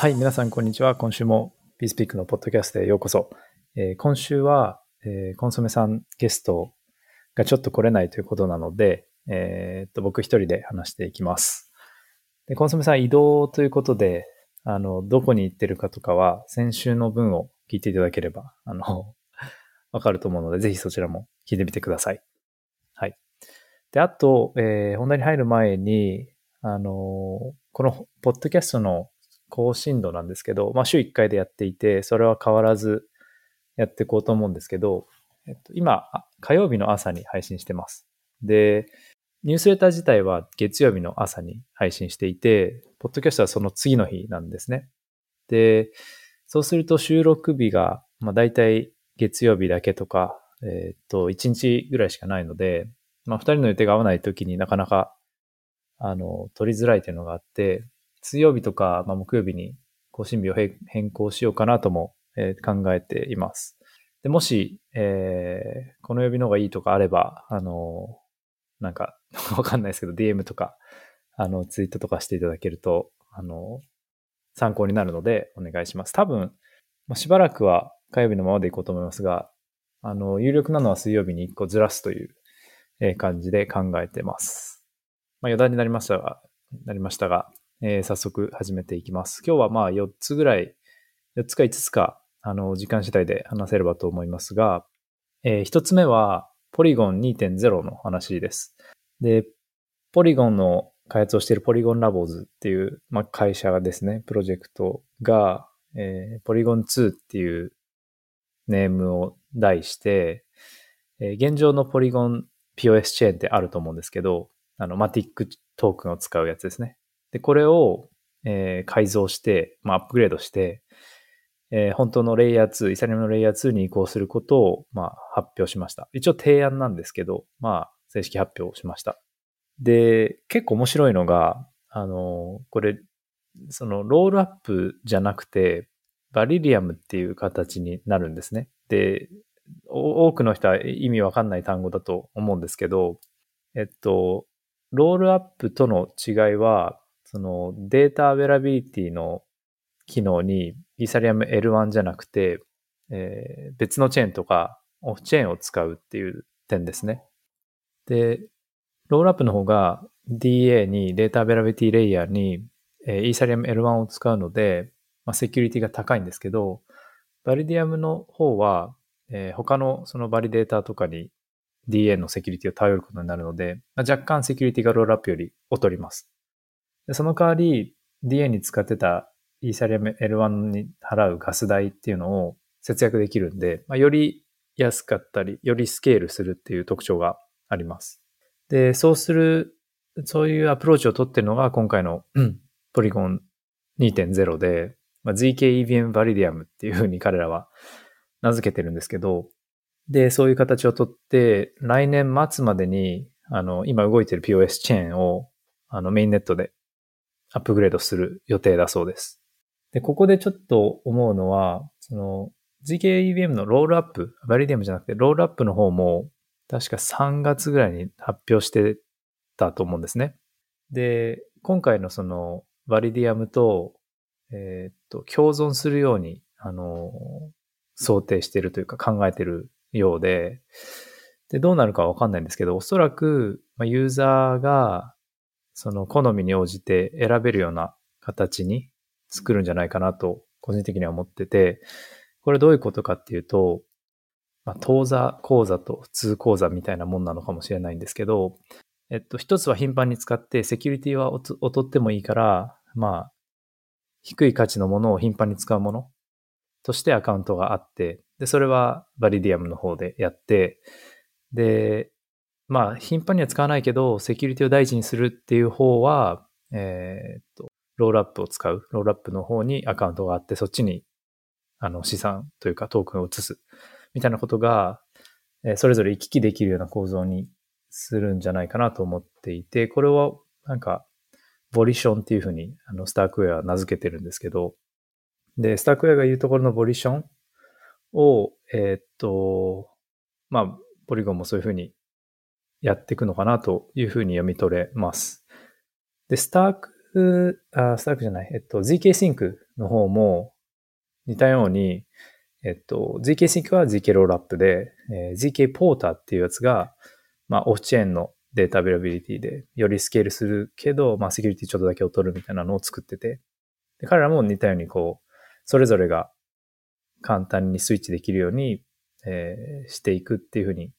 はい、皆さんこんにちは。今週も BeSpeak のポッドキャストへようこそ。えー、今週は、えー、コンソメさんゲストがちょっと来れないということなので、えー、っと僕一人で話していきます。で、コンソメさん移動ということで、あの、どこに行ってるかとかは先週の文を聞いていただければ、あの、わかると思うので、ぜひそちらも聞いてみてください。はい。で、あと、えー、本題に入る前に、あの、このポッドキャストの更新度なんですけど、まあ週1回でやっていて、それは変わらずやっていこうと思うんですけど、えっと、今、火曜日の朝に配信してます。で、ニュースレター自体は月曜日の朝に配信していて、ポッドキャストはその次の日なんですね。で、そうすると収録日が、まあ大体月曜日だけとか、えっと、1日ぐらいしかないので、まあ2人の予定が合わない時になかなか、あの、取りづらいというのがあって、水曜日とか、まあ、木曜日に更新日を変更しようかなとも、えー、考えています。で、もし、えー、この曜日の方がいいとかあれば、あのー、なんか、わかんないですけど、DM とか、あの、ツイートとかしていただけると、あの参考になるのでお願いします。多分、まあ、しばらくは火曜日のままでいこうと思いますが、あの、有力なのは水曜日に1個ずらすという、え感じで考えてます。まあ、余談になりましたが、なりましたが、えー、早速始めていきます。今日はまあ4つぐらい、4つか5つか、あの、時間次第で話せればと思いますが、えー、1つ目は、ポリゴン2.0の話です。で、ポリゴンの開発をしているポリゴンラボーズっていう、まあ、会社がですね、プロジェクトが、えー、ポリゴン2っていうネームを題して、えー、現状のポリゴン POS チェーンってあると思うんですけど、あの、マティックトークンを使うやつですね。で、これを、えー、改造して、まあ、アップグレードして、えー、本当のレイヤー2、イーサリアムのレイヤー2に移行することを、まあ、発表しました。一応提案なんですけど、まあ、正式発表しました。で、結構面白いのが、あの、これ、その、 rollup じゃなくて、 validium っていう形になるんですね。で、多くの人は意味わかんない単語だと思うんですけど、えっと、 rollup との違いは、その data availability の機能にイーサリアム L1 じゃなくて、えー、別のチェーンとか off-chain を使うっていう点ですね。で、rollup の方が DA に data availability layer に、えー、イーサリアム L1 を使うので、まあ、セキュリティが高いんですけど、 validium の方は、えー、他のその validator とかに DA のセキュリティを頼ることになるので、まあ、若干セキュリティが rollup より劣ります。でその代わり DA に使ってたイーサリアム L1 に払うガス代っていうのを節約できるんで、まあ、より安かったり、よりスケールするっていう特徴があります。で、そうする、そういうアプローチを取ってるのが今回の、ポリゴン2.0で、まあ、ZK-EVM バリディアムっていうふうに彼らは名付けてるんですけど、で、そういう形をとって、来年末までに、あの、今動いてる POS チェーンを、あの、メインネットでアップグレードする予定だそうです。で、ここでちょっと思うのは、その GKEVM のロールアップ、バリディアムじゃなくてロールアップの方も確か3月ぐらいに発表してたと思うんですね。で、今回のその validium と、えー、っと、共存するように、あの、想定してるというか考えてるようで、で、どうなるかわかんないんですけど、おそらく、ユーザーがその好みに応じて選べるような形に作るんじゃないかなと、個人的には思ってて、これどういうことかっていうと、まあ、当座講座と普通講座みたいなもんなのかもしれないんですけど、えっと、一つは頻繁に使ってセキュリティは劣ってもいいから、まあ、低い価値のものを頻繁に使うものとしてアカウントがあって、で、それはバリディアムの方でやって、で、まあ、頻繁には使わないけど、セキュリティを大事にするっていう方は、えー、っと、ロールアップを使う、ロールアップの方にアカウントがあって、そっちに、あの、資産というかトークンを移す、みたいなことが、えー、それぞれ行き来できるような構造にするんじゃないかなと思っていて、これは、なんか、ボリションっていうふうに、あの、スタークウェアは名付けてるんですけど、で、スタークウェアが言うところのボリションを、えー、っと、まあ、 Polygon もそういうふうにやっていくのかなというふうに読み取れます。で、 Stark、あ、 Stark じゃない、えっと、ZK Sync の方も似たように、えっと、 zkSync は ZK rollup で、えー、ZK ポーターっていうやつが、まあ、 off-chain の data availability でよりスケールするけど、まあ、セキュリティちょっとだけ劣るみたいなのを作ってて、で彼らも似たようにこう、それぞれが簡単にスイッチできるように、えー、していくっていうふうに、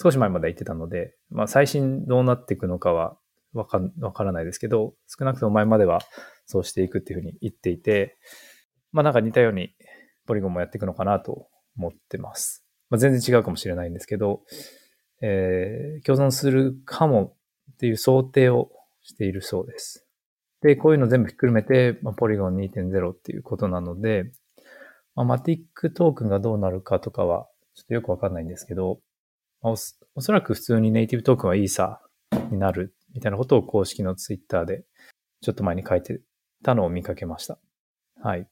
少し前まで言ってたので、まあ、最新どうなっていくのかはわかわからないですけど、少なくとも前まではそうしていくっていうふうに言っていて、まあなんか似たようにポリゴンもやっていくのかなと思ってます。まあ、全然違うかもしれないんですけど、えー、共存するかもっていう想定をしているそうです。で、こういうの全部ひっくるめて、まあ、 Polygon 2.0っていうことなので、まあ、 MATIC トークンがどうなるかとかは、ちょっとよくわかんないんですけど、おそらく普通に native token はイーサーになるみたいなことを公式のツイッターでちょっと前に書いてたのを見かけました。はい。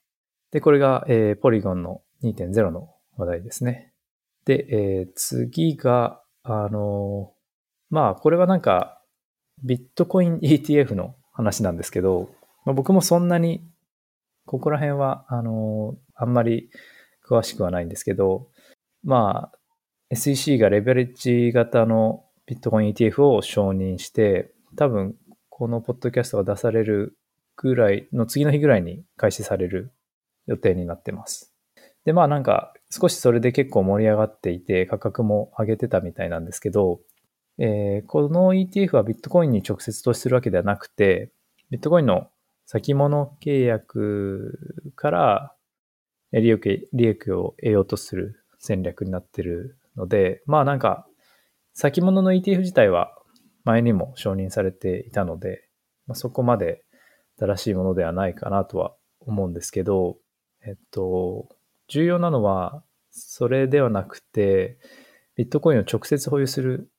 で、これが、えー、 Polygon の2.0の話題ですね。で、えー、次が、あのー、まあ、これはなんか、ビットコイン ETF の話なんですけど、まあ、僕もそんなに、ここら辺は、あのー、あんまり詳しくはないんですけど、まあ、SEC がレベレッジ型のビットコイン ETF を承認して、多分、このポッドキャストが出されるぐらいの次の日ぐらいに開始される予定になってます。で、まあなんか少しそれで結構盛り上がっていて価格も上げてたみたいなんですけど、えー、この ETF はビットコインに直接投資するわけではなくて、ビットコインの先物契約から利益利益を得ようとする戦略になってるので、まあなんか先物の ETF 自体は前にも承認されていたので、まあ、そこまで正しいものではないかなとは思うんですけど、えっと、重要なのは、それではなくて、ビットコインを直接保有する、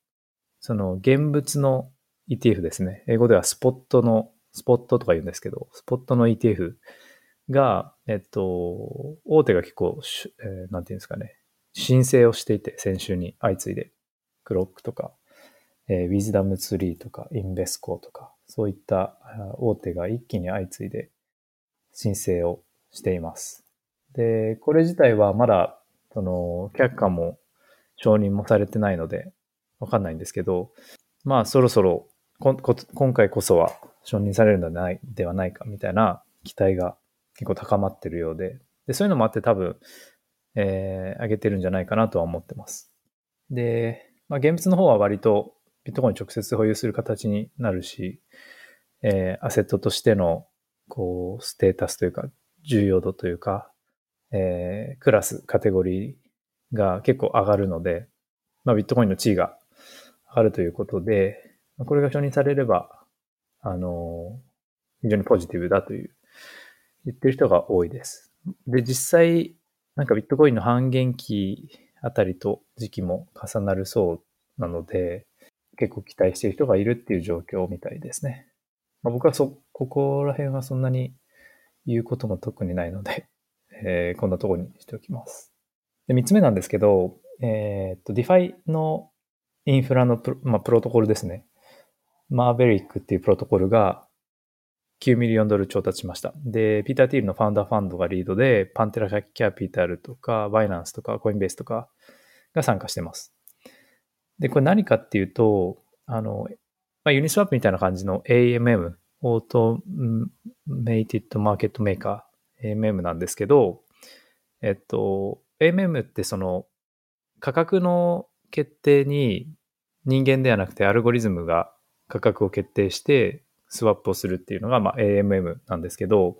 その現物の ETF ですね。英語ではスポットの、スポットとか言うんですけど、スポットの ETF が、えっと、大手が結構、えー、なんていうんですかね、申請をしていて、先週に相次いで、クロックとか、えー、ウィズダムツリーとか、インベスコとか、そういった大手が一気に相次いで申請をしています。で、これ自体はまだ、その、却下も承認もされてないので、わかんないんですけど、まあそろそろ今回こそは承認されるのではないではないかみたいな期待が結構高まってるようで、でそういうのもあって多分、えー、上げてるんじゃないかなとは思ってます。で、まあ現物の方は割とビットコイン直接保有する形になるし、えー、アセットとしての、こう、ステータスというか、重要度というか、えー、クラス、カテゴリーが結構上がるので、まあ、ビットコインの地位が上がるということで、これが承認されれば、あの、非常にポジティブだという、言ってる人が多いです。で、実際、なんかビットコインの半減期あたりと時期も重なるそうなので、結構期待している人がいるっていう状況みたいですね。まあ、僕はそ、ここら辺はそんなに言うことも特にないので、えー、こんなところにしておきます。で、三つ目なんですけど、えー、っと、DeFi のインフラのプロ,、まあ、プロトコルですね。Maverick っていうプロトコルが9 million ドル調達しました。で、 Peter Thiel の Founders Fund がリードで、 Pantera Capital とか、 Binance とか、 Coinbase とかが参加してます。で、これ何かっていうと、あの、まあ、 Uniswap みたいな感じの AMM、 automated market maker、AMM なんですけど、えっと、AMM ってその価格の決定に人間ではなくてアルゴリズムが価格を決定してスワップをするっていうのが、まあ、AMM なんですけど、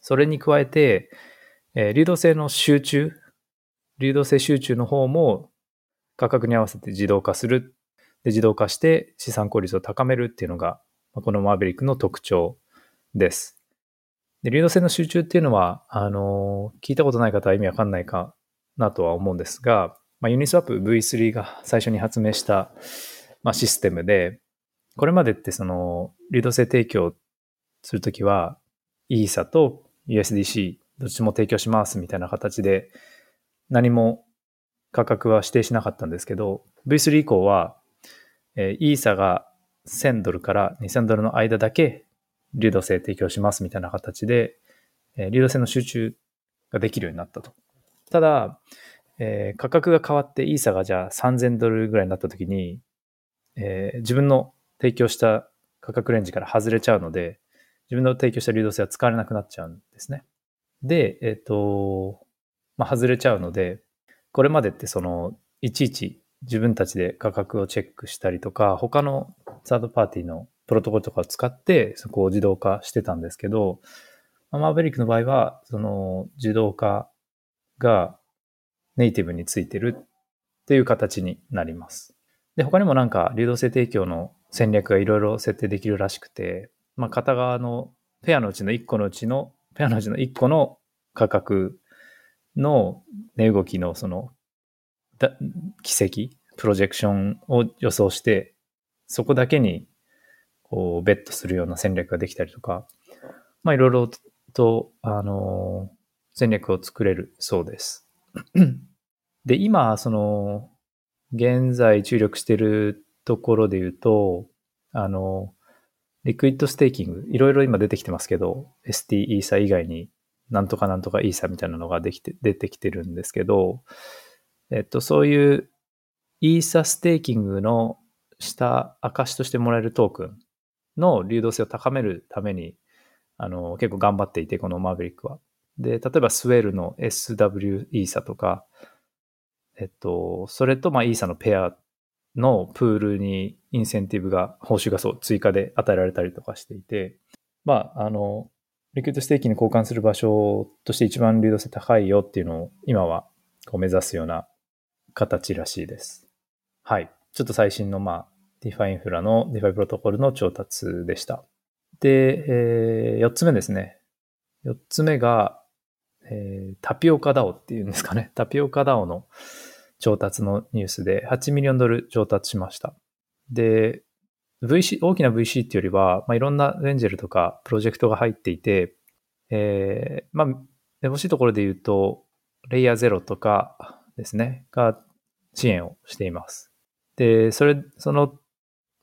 それに加えて、えー、流動性の集中、流動性集中の方も価格に合わせて自動化する。で、自動化して資産効率を高めるっていうのが、このマーベリックの特徴です。で、流動性の集中っていうのは、あの、聞いたことない方は意味わかんないかなとは思うんですが、まあ、ユニスワップ V3 が最初に発明した、まあ、システムで、これまでってその、流動性提供するときは、イーサと USDC どっちも提供しますみたいな形で、何も価格は指定しなかったんですけど、V3 以降は、えー、イーサが1000ドルから2000ドルの間だけ流動性提供しますみたいな形で、えー、流動性の集中ができるようになったと。ただ、えー、価格が変わってイーサがじゃあ3000ドルぐらいになった時に、えー、自分の提供した価格レンジから外れちゃうので、自分の提供した流動性は使われなくなっちゃうんですね。で、えっ、ー、と、まあ、外れちゃうので、これまでってその、いちいち自分たちで価格をチェックしたりとか、他のサードパーティーのプロトコルとかを使ってそこを自動化してたんですけど、マーベリックの場合は、その自動化がネイティブについてるっていう形になります。で、他にもなんか流動性提供の戦略がいろいろ設定できるらしくて、まあ、片側のペアのうちの1個のうちの、ペアのうちの1個の価格の値動きのその奇跡、プロジェクションを予想して、そこだけにこうベットするような戦略ができたりとか、まあいろいろと、あの、戦略を作れるそうです。で、今、その、現在注力しているところで言うと、あの、 liquid staking、いろいろ今出てきてますけど、ST イーサ以外になんとかなんとかイーサみたいなのができて、出てきてるんですけど、えっと、そういうイーサステーキングのした証としてもらえるトークンの流動性を高めるために、あの、結構頑張っていて、この Maverick は。で、例えばスウェルの SW イーサとか、えっと、それと、まあ、イーサのペアのプールにインセンティブが、報酬がそう、追加で与えられたりとかしていて、まあ、あの、 liquid staking に交換する場所として一番流動性高いよっていうのを今はこう目指すような形らしいです。はい。ちょっと最新の、まあ、DeFi インフラの DeFi プロトコルの調達でした。で、えー、4つ目ですね。4つ目が、えー、タピオカダオっていうんですかね。タピオカダオの調達のニュースで8ミリオンドル調達しました。で、VC、大きな VC っていうよりは、まあ、いろんなレンジェルとかプロジェクトが入っていて、えー、まあ、欲しいところで言うと、レイヤー0とかですね、が支援をしています。で、それ、その、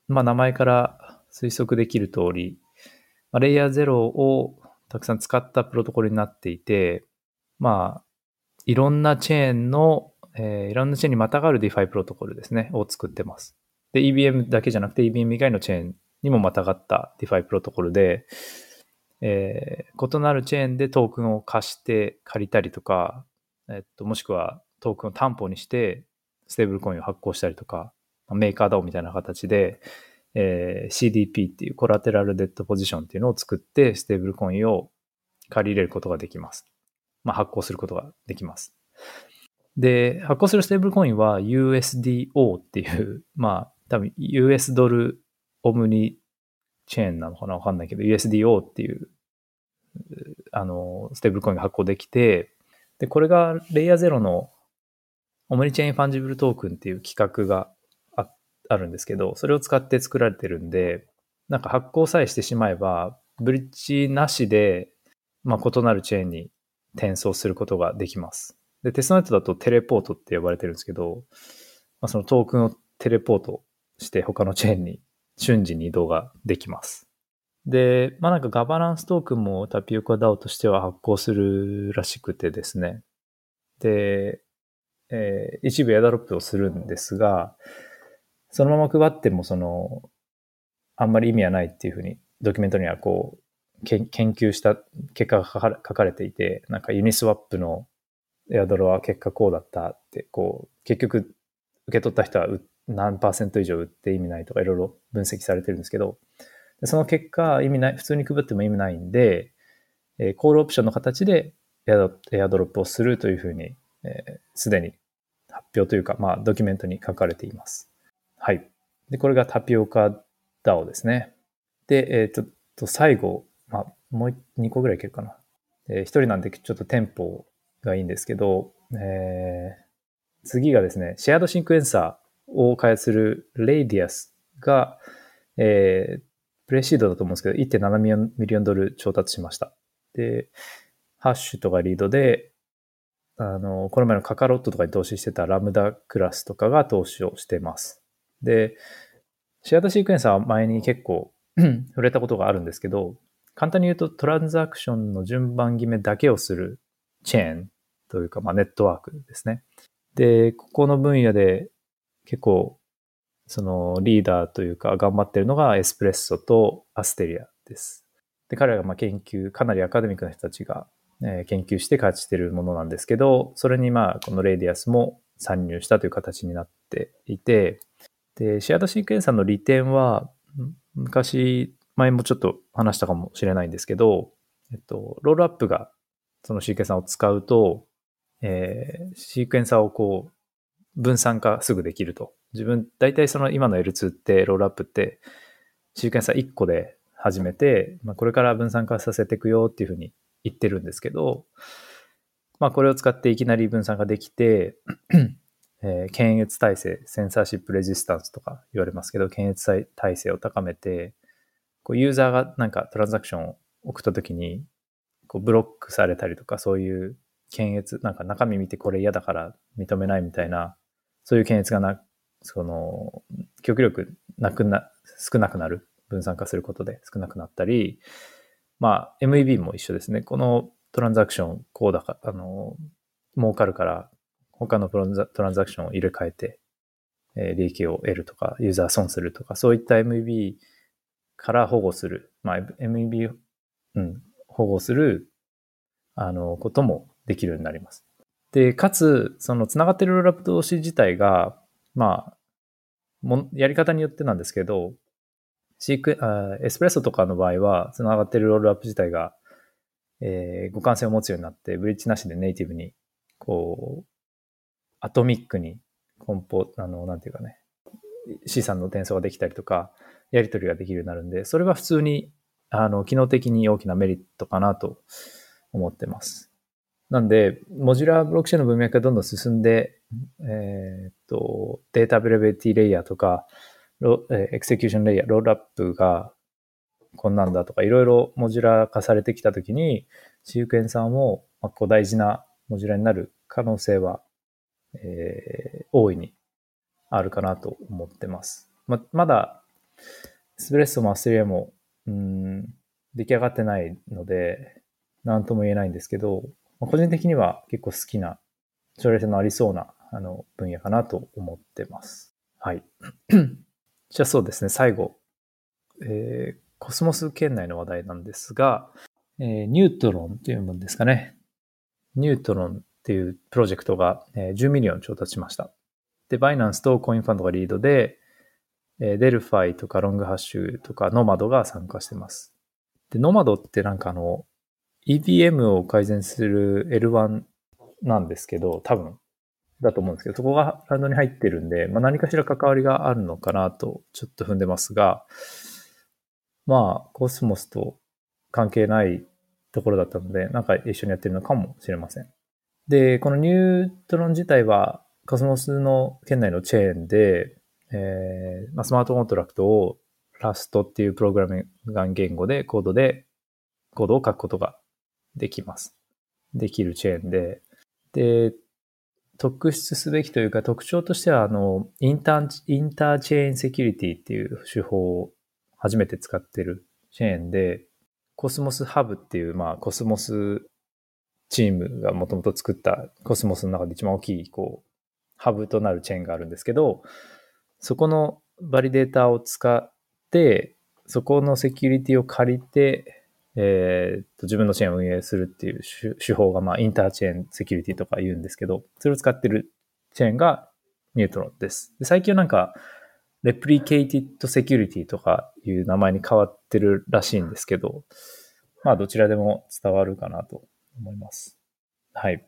まあ、名前から推測できる通り、まあ、レイヤー0をたくさん使ったプロトコルになっていて、まあ、いろんなチェーンの、えー、いろんなチェーンにまたがる DeFi プロトコルですね、を作ってます。で、EBM だけじゃなくて EBM 以外のチェーンにもまたがった DeFi プロトコルで、えー、異なるチェーンでトークンを貸して借りたりとか、えっと、もしくはトークンを担保にしてステーブルコインを発行したりとか、メーカー DAO みたいな形で、えー、CDP っていう collateralized debt position っていうのを作ってステーブルコインを借り入れることができます。まあ、発行することができます。で、発行するステーブルコインは USDO っていう、まあ、多分 US ドルomnichain なのかなわかんないけど、USDO っていう、あの、ステーブルコインが発行できて、で、これが LayerZero の omnichain fungible token っていう規格がああるんですけど、それを使って作られてるんで、なんか発行さえしてしまえば、ブリッジなしで、まあ、異なるチェーンに転送することができます。で、テストネットだと teleport って呼ばれてるんですけど、まあ、そのトークンをテレポートして他のチェーンに瞬時に移動ができます。で、まあなんかガバナンストークンもタピオカ DAO としては発行するらしくてですね。で、えー、一部エアドロップをするんですが、そのまま配ってもその、あんまり意味はないっていうふうにドキュメントにはこう、研究した結果が書かれていて、なんかユニスワップのエアドロは結果こうだったって、こう、結局受け取った人は何パーセント以上売って意味ないとかいろいろ分析されてるんですけど、その結果意味ない、普通に配っても意味ないんで、えー、コールオプションの形でエアドロップをするというふうに、す、で、に発表というか、まあ、ドキュメントに書かれています。はい。で、これがタピオカ DAO ですね。で、えっ、と、最後、まあ、もう2個ぐらいいけるかな。えー、1人なんでちょっとテンポがいいんですけど、えー、次がですね、 shared sequencer を開発する Radius が、えー、 pre-seed だと思うんですけど、1.7 million ドル調達しました。で、 Hashed がリードで、あの、この前の Kakarot とかに投資してた LambdaClass とかが投資をしてます。で、 shared sequencer は前に結構 触れたことがあるんですけど、簡単に言うと transaction の順番決めだけをするチェーンというか、まあ、ネットワークですね。で、ここの分野で結構、そのリーダーというか頑張ってるのが Espresso と Astria です。で、彼らがま研究、かなりアカデミックな人たちが、え研究して開発しているものなんですけど、それにまあこの Radius も参入したという形になっていて、で、シアドシークエンサーの利点は、昔、前もちょっと話したかもしれないんですけど、えっと、ロールアップがそのシークエンサーを使うと、えー、シークエンサーをこう、分散化すぐできると。自分、大体その今の L2 ってロールアップって、シークエンサー1個で始めて、まあ、これから分散化させていくよっていうふうに言ってるんですけど、まあ、これを使っていきなり分散化できて、えー、検閲体制、センサーシップレジスタンスとか言われますけど、検閲体制を高めて、こうユーザーがなんかトランザクションを送った時に、こうブロックされたりとか、そういう検閲、なんか中身見てこれ嫌だから認めないみたいな、そういう検閲がな、その、極力なくな、少なくなる。分散化することで少なくなったり、まあ、MEB も一緒ですね。このトランザクション、こうだか、あの、儲かるから、他のトランザクションを入れ替えて、えー、利益を得るとか、ユーザー損するとか、そういった MEB から保護する、まあ、MEB、うん、保護する、あの、こともできるようになります。で、かつ、その繋がってるロールアップ同士自体が、まあ、もやり方によってなんですけど、シークあエスプレッソとかの場合は、繋がってるロールアップ自体が、えー、互換性を持つようになって、ブリッジなしでネイティブに、こう、 atomic に、コンポ、あの、なんていうかね、資産の転送ができたりとか、やり取りができるようになるんで、それは普通に、あの、機能的に大きなメリットかなと思ってます。なんで、 modular blockchain の文脈がどんどん進んで、えー、っと、 data availability layer とか、 execution layer、 rollup がこんなんだとか、いろいろ modular 化されてきたときに、 sequencer も、まあ、こう大事な modular になる可能性は、えー、大いにあるかなと思ってます。ままだ、 Espresso も Astria も、うん、出来上がってないので、なんとも言えないんですけど、まあ、個人的には結構好きな、将来性のありそうな、あの、分野かなと思ってます。はい。じゃあそうですね、最後、えー、コスモス圏内の話題なんですが、えー、 Neutron っていうものですかね。 Neutron っていうプロジェクトが、えー、10 million 調達しました。で、 Binance と CoinFund がリードで、え、 Delphi とか LongHash とかノマドが参加してます。で、ノマドってなんかあの、EPM を改善する L1 なんですけど、多分、だと思うんですけど、そこがラウンドに入ってるんで、まあ、何かしら関わりがあるのかなとちょっと踏んでますが、まあ、コスモスと関係ないところだったので、なんか一緒にやってるのかもしれません。で、この Neutron 自体はコスモスの圏内のチェーンで、えーまあ、スマートコントラクトを Rust っていうプログラミング言語でコードでコードを書くことができます。できるチェーンで、で、特筆すべきというか特徴としては、あの、 inter、interchain security っていう手法を初めて使ってるチェーンで、 Cosmos Hub っていう、まあ、コスモスチームがもともと作ったコスモスの中で一番大きい、こう、ハブとなるチェーンがあるんですけど、そこのバリデータを使って、そこのセキュリティを借りて、えー、と自分のチェーンを運営するっていう手法が、まあ、インターチェーンセキュリティとか言うんですけど、それを使ってるチェーンがニュートロンです。で最近はなんか、レプリケイティッドセキュリティとかいう名前に変わってるらしいんですけど、まあ、どちらでも伝わるかなと思います。はい。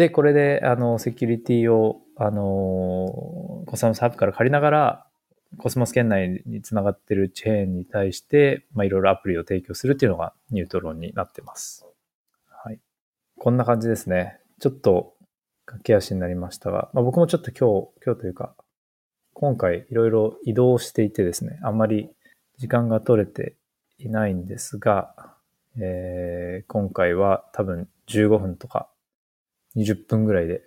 で、これで、あの、セキュリティを、あの、コサムスハブから借りながら、コスモス圏内につながってるチェーンに対して、まあ、いろいろアプリを提供するっていうのがニュートロンになってます。はい。こんな感じですね。ちょっと駆け足になりましたが、まあ、僕もちょっと今日、今日というか、今回いろいろ移動していてですね、あんまり時間が取れていないんですが、えー、今回は多分15分とか20分ぐらいで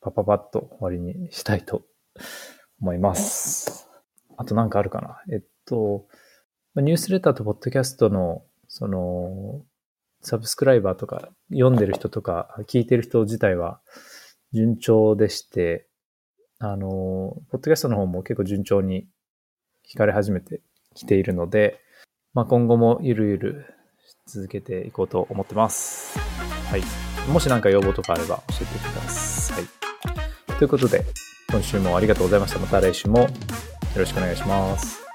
パパパッと終わりにしたいと思います。あとなんかあるかな？えっと、ニュースレターとポッドキャストのその、サブスクライバーとか、読んでる人とか、聞いてる人自体は順調でして、あの、ポッドキャストの方も結構順調に聞かれ始めてきているので、まあ、今後もゆるゆる続けていこうと思ってます。はい。もし何か要望とかあれば教えてください。ということで、今週もありがとうございました。また来週もよろしくお願いします。